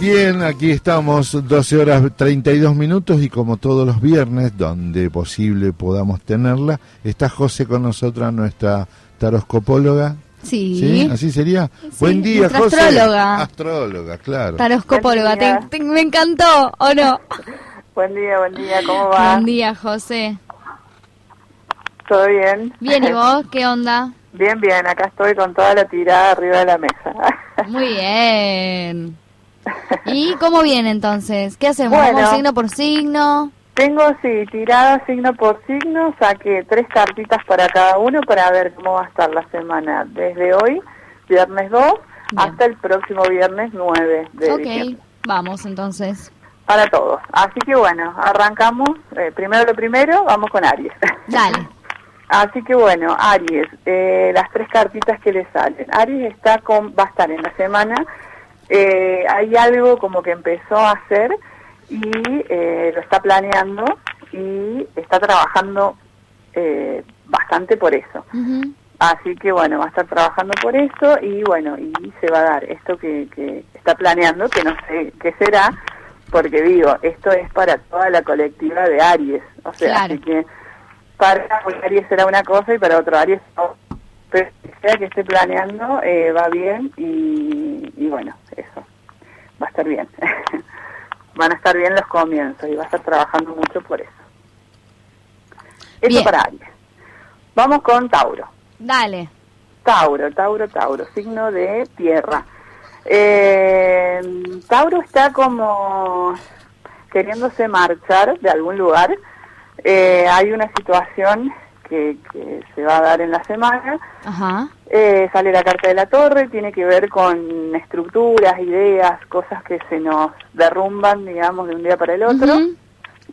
Bien, aquí estamos, 12 horas 32 minutos y como todos los viernes, donde posible podamos tenerla, está José con nosotros, nuestra taroscopóloga. Sí. ¿Así sería? Sí, Buen día, nuestra José. astróloga. Astróloga, claro. Taroscopóloga, te- te- me encantó, ¿o no? Buen día, buen día, ¿cómo va? Buen día, José. ¿Todo bien? Bien, ¿y vos? ¿Qué onda? Bien, bien, acá estoy con toda la tirada arriba de la mesa. Muy bien. ¿Y cómo viene entonces? ¿Qué hacemos? Bueno. ¿Vamos signo por signo? Tengo, sí, tirada signo por signo, saqué tres cartitas para cada uno para ver cómo va a estar la semana desde hoy, viernes 2, Bien. hasta el próximo viernes 9 de Ok, diciembre. vamos entonces. Para todos. Así que bueno, arrancamos. eh, primero lo primero, vamos con Aries. Dale. Así que bueno, Aries, eh, las tres cartitas que le salen. Aries está con, va a estar en la semana. Eh, hay algo como que empezó a hacer y eh, lo está planeando y está trabajando eh, bastante por eso. Así que bueno, va a estar trabajando por eso y bueno, y se va a dar esto que, que está planeando, que no sé qué será, porque digo, esto es para toda la colectiva de Aries. O sea, Claro. así que para un Aries será una cosa y para otro Aries otra. Pero sea que esté planeando, eh, va bien y, y bueno, va a estar bien. Van a estar bien los comienzos y va a estar trabajando mucho por eso. Eso Bien. para Aries. Vamos con Tauro. Dale. Tauro, Tauro, Tauro, signo de tierra. Eh, Tauro está como queriéndose marchar de algún lugar. Eh, hay una situación que, que se va a dar en la semana. Ajá. Eh, sale la carta de la torre, tiene que ver con estructuras, ideas, cosas que se nos derrumban, digamos, de un día para el otro.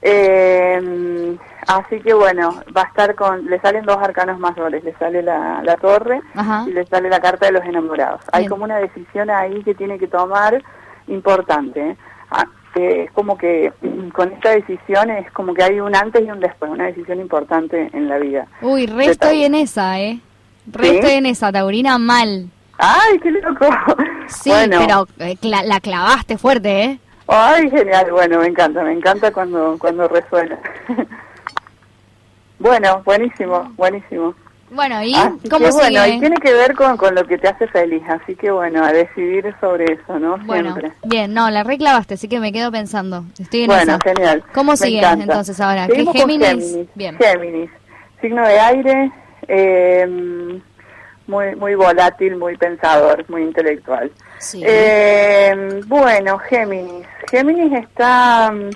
Eh, así que bueno, va a estar con, le salen dos arcanos mayores, le sale la, la torre y le sale la carta de los enamorados. Hay como una decisión ahí que tiene que tomar importante. ¿eh? Ah, que es como que mm, con esta decisión es como que hay un antes y un después, una decisión importante en la vida. Uy, re estoy en esa, ¿eh? Re ¿Sí? estoy en esa, Taurina, mal. ¡Ay, qué loco! Sí, Bueno. pero eh, cla- la clavaste fuerte, ¿eh? Ay, genial, bueno, me encanta, me encanta cuando, cuando resuena. bueno, buenísimo, buenísimo. Bueno, ¿y Así cómo que, sigue? bueno, y tiene que ver con, con lo que te hace feliz, así que bueno, a decidir sobre eso, ¿no? Bueno, Siempre. bien, no, la reclavaste, así que me quedo pensando. Estoy en Bueno, esa. genial. ¿Cómo sigue entonces ahora? ¿Qué Géminis? Géminis. Bien. Géminis, signo de aire, eh, muy, muy volátil, muy pensador, muy intelectual. Sí. Eh, bueno, Géminis. Géminis está... mm,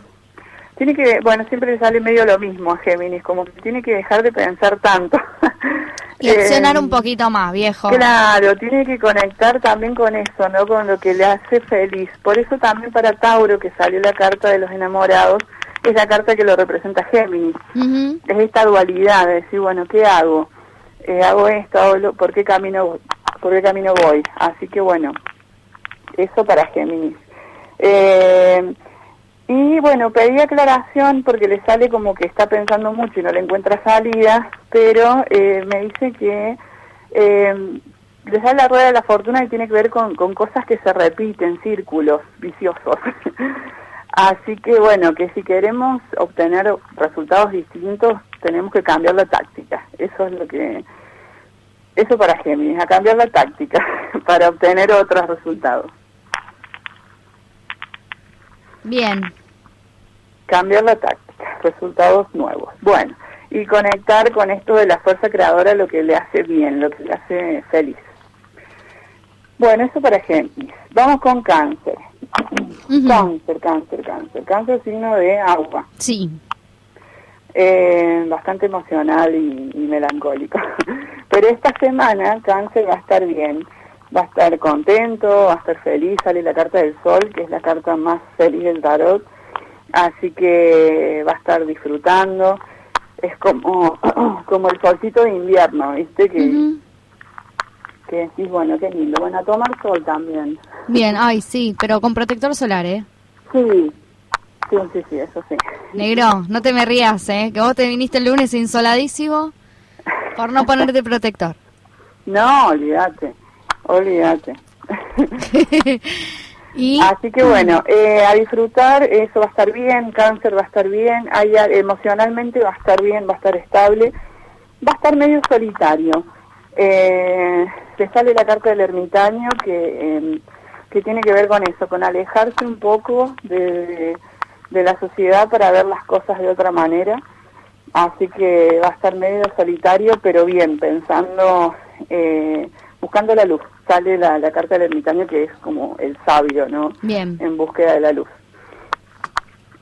Tiene que, bueno, siempre le sale medio lo mismo a Géminis, como que tiene que dejar de pensar tanto. y accionar Eh, un poquito más, viejo. Claro, tiene que conectar también con eso, ¿no? Con lo que le hace feliz. Por eso también para Tauro, que salió la carta de los enamorados, es la carta que lo representa Géminis. Es esta dualidad de decir, bueno, ¿qué hago? Eh, ¿Hago esto? hago lo- ¿Por qué camino? ¿Por qué camino voy? Así que bueno, eso para Géminis. Eh, y bueno, pedí aclaración porque le sale como que está pensando mucho y no le encuentra salida, pero eh, me dice que eh, le sale la rueda de la fortuna y tiene que ver con, con cosas que se repiten, círculos viciosos. Así que bueno, que si queremos obtener resultados distintos, tenemos que cambiar la táctica. Eso es lo que... Eso para Géminis, a cambiar la táctica para obtener otros resultados. Bien. cambiar la táctica, resultados nuevos. Bueno, y conectar con esto de la fuerza creadora lo que le hace bien, lo que le hace feliz. Bueno, eso para Géminis. Vamos con cáncer. Ujú. Cáncer, cáncer, cáncer. Cáncer signo de agua. Sí. Eh, bastante emocional y, y melancólico. Pero esta semana cáncer va a estar bien. Va a estar contento, va a estar feliz. Sale la carta del sol, que es la carta más feliz del tarot. Así que va a estar disfrutando. Es como, como el solcito de invierno, ¿viste? Que, que decís, bueno, qué lindo. Bueno, a tomar sol también. Bien, ay, sí, pero con protector solar, ¿eh? Sí, sí, sí, sí, eso sí. Negro, no te me rías, ¿eh? Que vos te viniste el lunes insoladísimo por no ponerte protector. No, olvídate, olvídate. Y Así que bueno, eh, a disfrutar, eso va a estar bien, cáncer va a estar bien, hay, emocionalmente va a estar bien, va a estar estable, va a estar medio solitario. Eh, le sale la carta del ermitaño que, em, que tiene que ver con eso, con alejarse un poco de, de la sociedad para ver las cosas de otra manera. Así que va a estar medio solitario, pero bien, pensando, eh, buscando la luz. Sale la, la carta del ermitaño que es como el sabio, ¿no? bien. En búsqueda de la luz.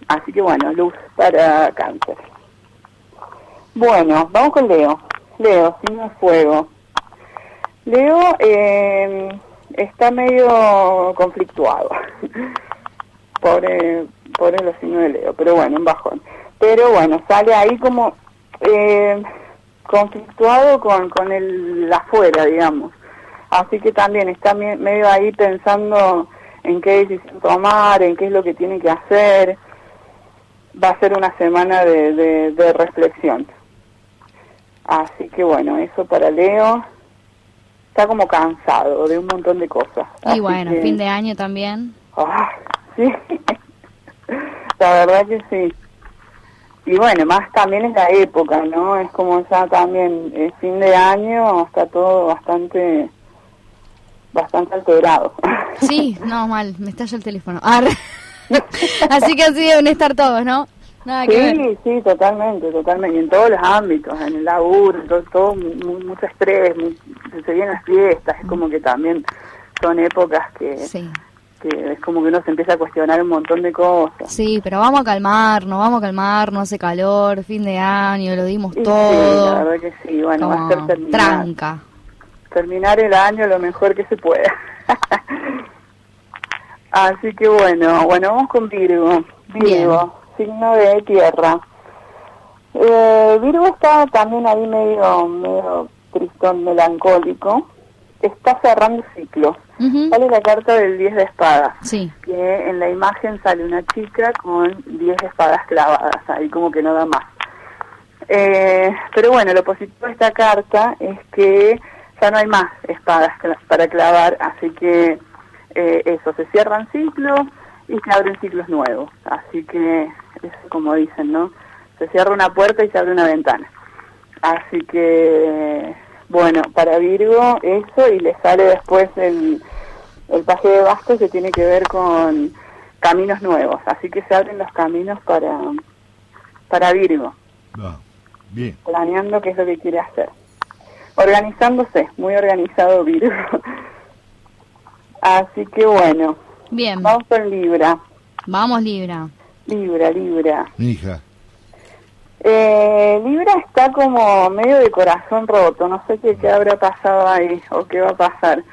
Así que bueno, luz para cáncer. Bueno, vamos con Leo. Leo, signo de fuego. Leo eh, está medio conflictuado. pobre, pobre los signos de Leo, pero bueno, un bajón. Pero bueno, sale ahí como eh, conflictuado con, con el afuera, digamos. Así que también está me- medio ahí pensando en qué decisión tomar, en qué es lo que tiene que hacer. Va a ser una semana de, de, de reflexión. Así que bueno, eso para Leo. Está como cansado de un montón de cosas. Y Así bueno, que- fin de año también. Ah, sí, la verdad que sí. Y bueno, más también es la época, ¿no? Es como ya también el fin de año, está todo bastante bastante alterado. Sí, no, mal, me estalla el teléfono. Así que así deben estar todos, ¿no? Nada que ver. Sí, sí, totalmente, totalmente. Y en todos los ámbitos, en el laburo, todo, todo mu- mucho estrés, mu- se vienen las fiestas, es como que también son épocas que, Sí. Es como que uno se empieza a cuestionar un montón de cosas. Sí, pero vamos a calmarnos, vamos a calmarnos, hace calor, fin de año, lo dimos Y sí, todo. la verdad que sí, bueno, va a ser terminar. tranca. terminar el año lo mejor que se pueda. Así que bueno, bueno, vamos con Virgo. Virgo, signo de tierra. Eh, Virgo está también ahí medio, medio tristón, melancólico. Está cerrando ciclos. Ujú. Sale la carta del 10 de espadas, Sí, que en la imagen sale una chica con 10 espadas clavadas, ahí como que no da más. Eh, pero bueno, lo positivo de esta carta es que ya no hay más espadas para clavar, así que eh, eso, se cierran ciclos y se abren ciclos nuevos. Así que, es como dicen, ¿no? Se cierra una puerta y se abre una ventana. Así que, bueno, para Virgo eso y le sale después el, el paje de bastos que tiene que ver con caminos nuevos. Así que se abren los caminos para, para Virgo bien. planeando qué es lo que quiere hacer. Organizándose, muy organizado Virgo. Así que bueno, bien. vamos con Libra. Vamos, Libra. Libra, Libra. Mi hija. Eh, Libra está como medio de corazón roto, no sé qué, qué habrá pasado ahí o qué va a pasar,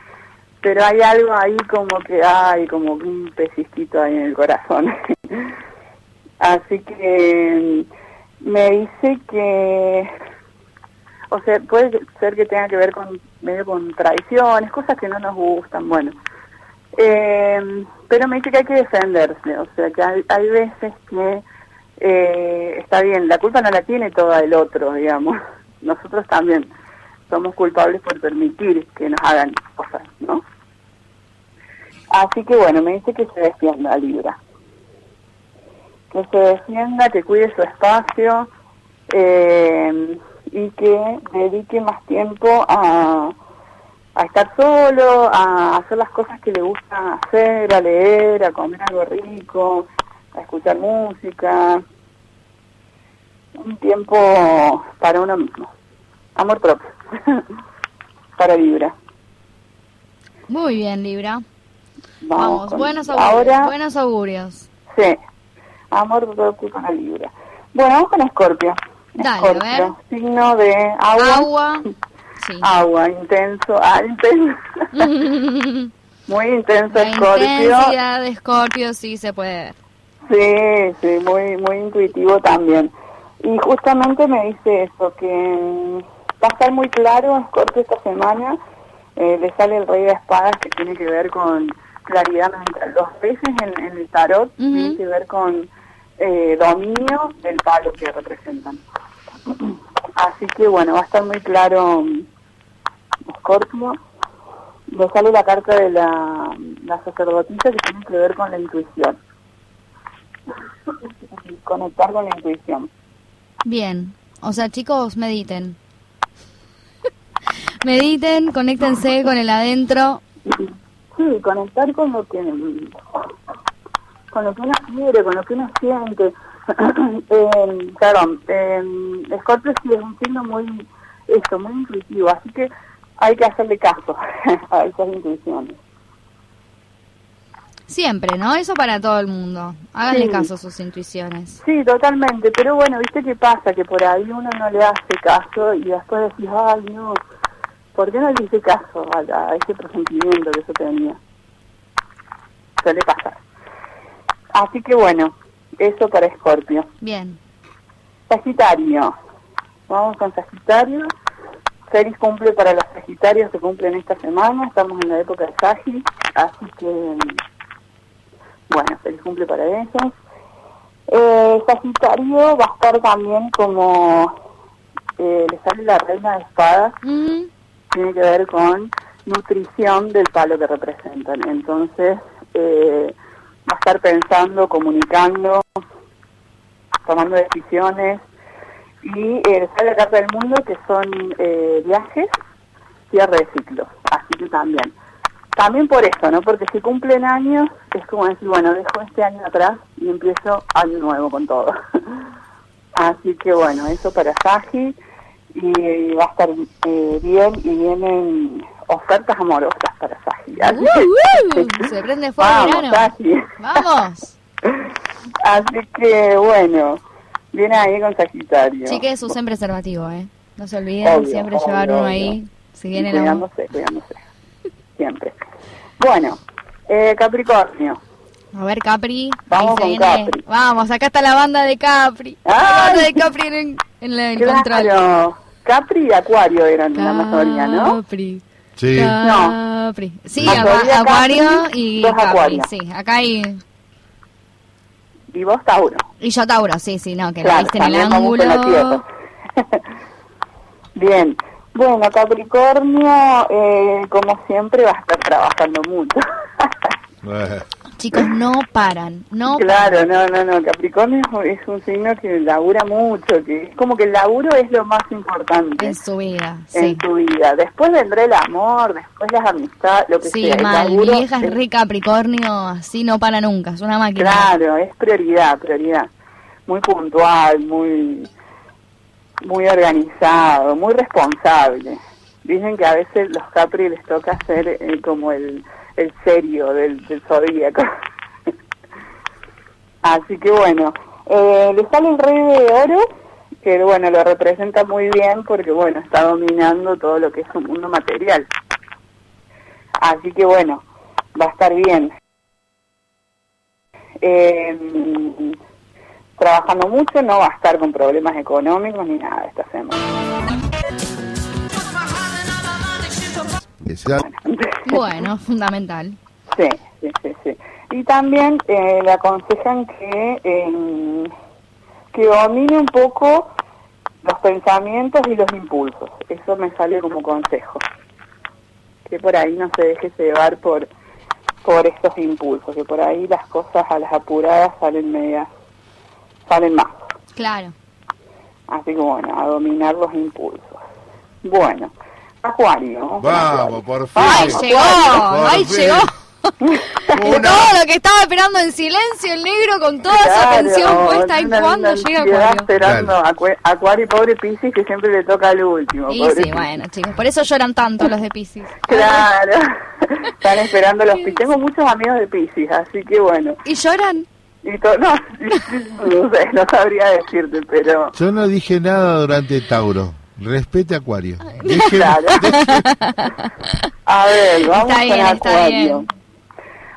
pero hay algo ahí como que hay como un pesisquito ahí en el corazón. Así que mm, me dice que, o sea, puede ser que tenga que ver con medio con traiciones, cosas que no nos gustan, bueno. Eh, pero me dice que hay que defenderse, o sea, que hay, hay veces que eh, está bien, la culpa no la tiene toda el otro, digamos. Nosotros también somos culpables por permitir que nos hagan cosas, ¿no? Así que bueno, me dice que se defienda, Libra. Que se defienda, que cuide su espacio eh, y que dedique más tiempo a, a estar solo, a hacer las cosas que le gusta hacer, a leer, a comer algo rico, a escuchar música. Un tiempo para uno mismo. Amor propio. para Libra. Muy bien, Libra. Vamos, Vamos, con- buenos augurios. Ahora, Buenos augurios. sí. Amor propio para Libra. Bueno, vamos con Escorpio. Dale, a Escorpio, signo de agua. Agua. Sí. Agua, intenso, ah, intenso. Muy intenso La Escorpio. intensidad de Scorpio sí se puede ver. Sí, sí, muy, muy intuitivo también. Y justamente me dice eso, que mm, va a estar muy claro Scorpio esta semana. Eh, le sale el rey de espadas que tiene que ver con claridad mental. Dos veces en, en el tarot Ujú. tiene que ver con eh, dominio del palo que representan. Así que bueno, va a estar muy claro mm, Scorpio. le sale la carta de la, la sacerdotisa que tiene que ver con la intuición. Conectar con la intuición. Bien. O sea, chicos, mediten. mediten, conéctense con el adentro. Sí, conectar con lo que con lo que uno quiere, con lo que uno siente. eh, perdón, eh, Scorpio sí es un signo muy, esto, muy intuitivo, así que hay que hacerle caso a esas intuiciones. Siempre, ¿no? Eso para todo el mundo. Háganle Sí. caso a sus intuiciones. Sí, totalmente, pero bueno, ¿viste qué pasa? Que por ahí uno no le hace caso y después decís, ay, no, ¿por qué no le hice caso a, a ese presentimiento que yo tenía? Suele pasar. Así que bueno, eso para Escorpio. Bien. Sagitario. Vamos con Sagitario. Feliz cumple para los Sagitarios que cumplen esta semana. Estamos en la época de Sagi, así que, bueno, feliz cumple para ellos. Eh, Sagitario va a estar también como, eh, le sale la reina de espadas, Mm, tiene que ver con nutrición del palo que representan. Entonces, eh, va a estar pensando, comunicando, tomando decisiones. Y eh, sale la carta del mundo que son viajes, cierre de ciclos. Así que también. También por eso, ¿no? Porque si cumplen años, es como decir, bueno, dejo este año atrás y empiezo año nuevo con todo. Así que bueno, eso para Sagi y va a estar eh, bien y vienen ofertas amorosas para. Así Uh, que- uh, se prende fuego Vamos. Vamos. Así que bueno, viene ahí con Sagitario. Chiques, usen preservativo, ¿eh? No se olviden, Obvio, siempre obvio, llevar uno obvio. ahí. Si Y viene la... cuidándose, cuidándose. Siempre. Bueno, eh, Capricornio. A ver, Capri. Vamos con. Capri. Vamos, acá está la banda de Capri. La ¡Ay! banda de Capri en, en la- el. Claro, Capri y Acuario eran la mayoría, ¿no? Capri. Sí. Capri. Sí, Mayoría Capri, Acuario y dos Capri. Acuario. Sí, acá hay... Y vos, Tauro. Y yo Tauro, sí, sí, no, que la Claro, viste en el la ángulo. tierra. Bien. Bueno, Capricornio, eh, como siempre, va a estar trabajando mucho. Chicos, no paran, no Claro, no, no, no. Capricornio es un- es un signo que labura mucho, que es como que el laburo es lo más importante en su vida, en sí. tu vida. Después vendrá el amor, después las amistades, lo que Sí, sea. El mal, mi vieja es es- re Capricornio, así no para nunca, es una máquina. Claro, es prioridad, prioridad. Muy puntual, muy muy organizado, muy responsable. Dicen que a veces los Capri les toca ser eh, como el, el serio del, del zodíaco. Así que bueno, eh, le sale el rey de oro, que bueno, lo representa muy bien porque bueno, está dominando todo lo que es un mundo material. Así que bueno, va a estar bien. Eh, trabajando mucho, no va a estar con problemas económicos ni nada esta semana. Bueno, fundamental. Sí, sí, sí, sí. Y también eh, le aconsejan que, eh, que domine un poco los pensamientos y los impulsos. Eso me sale como consejo. Que por ahí no se deje llevar por, por estos impulsos, que por ahí las cosas a las apuradas salen medias, salen más. Claro. Así que bueno, a dominar los impulsos. Bueno, Acuario. Vamos, por fin. ¡Ay, llegó! Por ¡Ay, fin. llegó! Una- Todo lo que estaba esperando en silencio el negro con toda esa Claro, atención puesta en cuando llega Acuario. esperando Acu- Acuario y pobre Piscis que siempre le toca al último. Y sí, Piscis. bueno, chicos, por eso lloran tanto los de Pisces. Claro, están esperando los Piscis. Tengo muchos amigos de Piscis, así que bueno. ¿Y lloran? Y to- no, no sé, no sabría decirte, pero Yo no dije nada durante Tauro. Respete Acuario. Claro. A ver, vamos Está bien, con está Acuario. bien.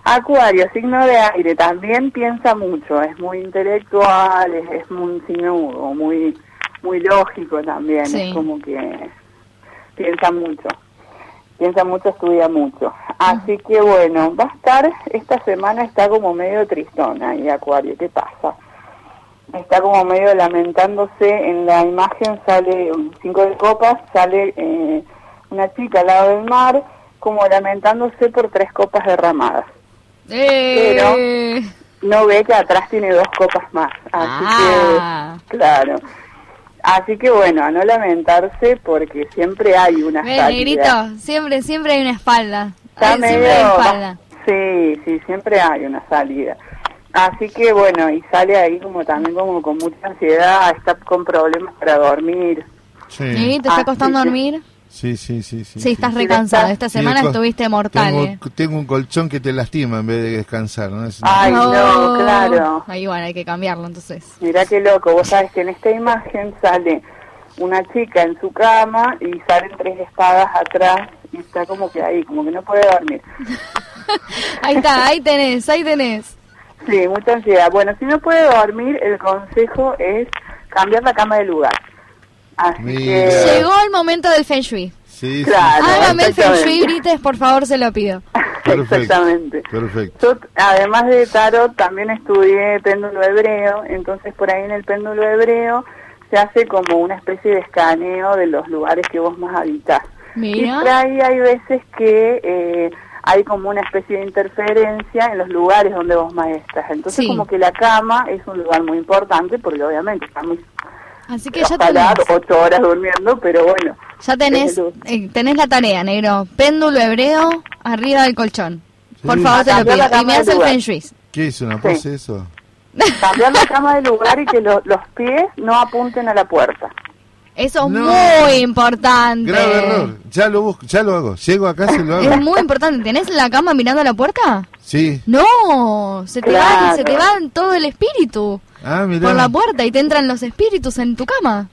Acuario, signo de aire, también piensa mucho, es muy intelectual, es, es muy signo muy muy lógico también, Sí. es como que piensa mucho, piensa mucho, estudia mucho. Así que bueno, va a estar, esta semana está como medio tristona y Acuario, ¿qué pasa? Está como medio lamentándose, en la imagen sale un cinco de copas, sale eh, una chica al lado del mar como lamentándose por tres copas derramadas. Eh, No ve que atrás tiene dos copas más. Así Ah. que, claro. Así que bueno, a no lamentarse porque siempre hay una Ve, salida. negrito, siempre, siempre hay una espalda. Está Hay- siempre hay medio- espalda. Sí, sí, siempre hay una salida. Así que bueno, y sale ahí como también como con mucha ansiedad, está con problemas para dormir. Sí, ¿Y te Ah, está costando dormir? Sí, sí, sí. Sí, Sí, estás está- Esta semana estuviste mortal, tengo, eh. tengo un colchón que te lastima en vez de descansar, ¿no? Es- Ay, no, claro. Ahí bueno, hay que cambiarlo entonces. Mirá qué loco, vos sabes que en esta imagen sale una chica en su cama y salen tres espadas atrás y está como que ahí, como que no puede dormir. Ahí está, ahí tenés, ahí tenés. Sí, mucha ansiedad. Bueno, si no puede dormir, el consejo es cambiar la cama de lugar. Así Mira. que... Llegó el momento del Feng Shui. Sí, sí, Claro. Hágame el Feng Shui. Brites, por favor, se lo pido. Perfecto. Exactamente. Perfecto. Yo, además de tarot, también estudié péndulo hebreo, entonces por ahí en el péndulo hebreo se hace como una especie de escaneo de los lugares que vos más habitás. Mira. Y por ahí hay veces que eh, hay como una especie de interferencia en los lugares donde vos más estás. Entonces Sí. como que la cama es un lugar muy importante porque obviamente estamos Así que ya tenés, ocho horas durmiendo, pero bueno. ya tenés, eh, tenés la tarea, negro. Péndulo hebreo arriba del colchón. Por Sí. favor, te lo Cambiar pido. la Y me cama hace de el lugar. Feng Shui. ¿Qué es una pose eso? Cambiar la cama de lugar y que lo- los pies no apunten a la puerta. Eso es No. muy importante. Grave error. Ya lo busco, ya lo hago. Llego acá se lo Es hago. muy importante. ¿Tenés la cama mirando a la puerta? Sí. No, se te va, Claro. se te va todo el espíritu Ah, mirá. por la puerta y te entran los espíritus en tu cama.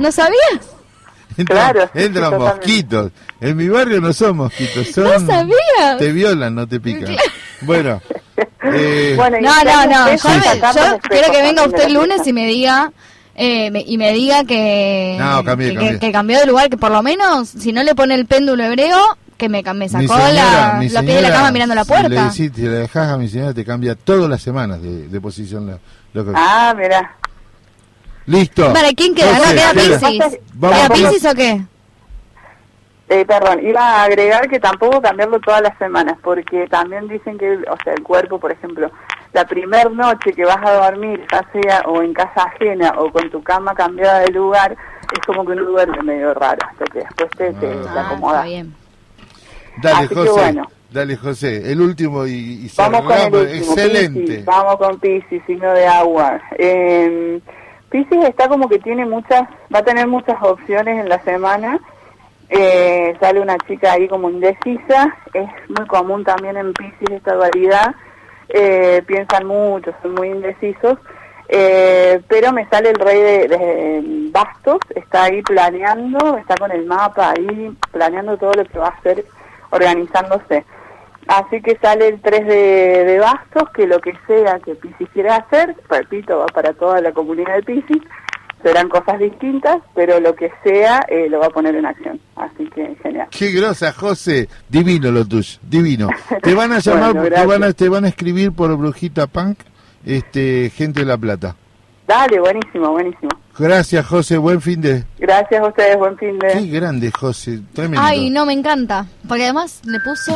¿No sabías? Entran, Claro, sí, entran mosquitos. En mi barrio no son mosquitos, son... No sabías. Te violan, no te pican. Bueno. eh, Bueno, y No, no, no. Yo, me- yo quiero que venga usted el lunes y me diga eh, me- y me diga que, No, cambié, que, cambié. que cambió de lugar, que por lo menos si no le pone el péndulo hebreo, que me, me sacó señora- la, los pies de la cama mirando la Si le, puerta. decís, si le dejas a mi señora, te cambia todas las semanas de, de posición. Lo, lo que- Ah, mira. Listo. ¿Para quién queda? José, ¿No queda? Vamos ¿Queda Piscis o qué? Eh, perdón, iba a agregar que tampoco cambiarlo todas las semanas, porque también dicen que, o sea, el cuerpo, por ejemplo, la primer noche que vas a dormir, ya sea o en casa ajena o con tu cama cambiada de lugar, es como que uno duerme medio raro, hasta que después te, te, Ah, acomodas. está bien. Dale, Así que José. bueno. Dale, José. El último y, y Vamos con el último, Excelente. Piscis. Vamos con Piscis, signo de agua. Eh, Piscis está como que tiene muchas, va a tener muchas opciones en la semana. Eh, sale una chica ahí como indecisa. Es muy común también en Piscis esta dualidad. Eh, piensan mucho, son muy indecisos. Eh, pero me sale el rey de, bastos, está ahí planeando, está con el mapa ahí, planeando todo lo que va a hacer, organizándose. Así que sale el 3 de, bastos, que lo que sea que Piscis quiera hacer, repito, va para toda la comunidad de Piscis, serán cosas distintas, pero lo que sea eh, lo va a poner en acción. Así que genial. Qué grosa, José. Divino lo tuyo, divino. Te van a llamar, Bueno, te, van a, te van a escribir por Brujita Punk, este, gente de La Plata. Dale, buenísimo, buenísimo. Gracias, José. Buen fin de. Gracias a ustedes, buen fin de... Qué grande, José. Tremendo. Ay, no, me encanta. Porque además le puso...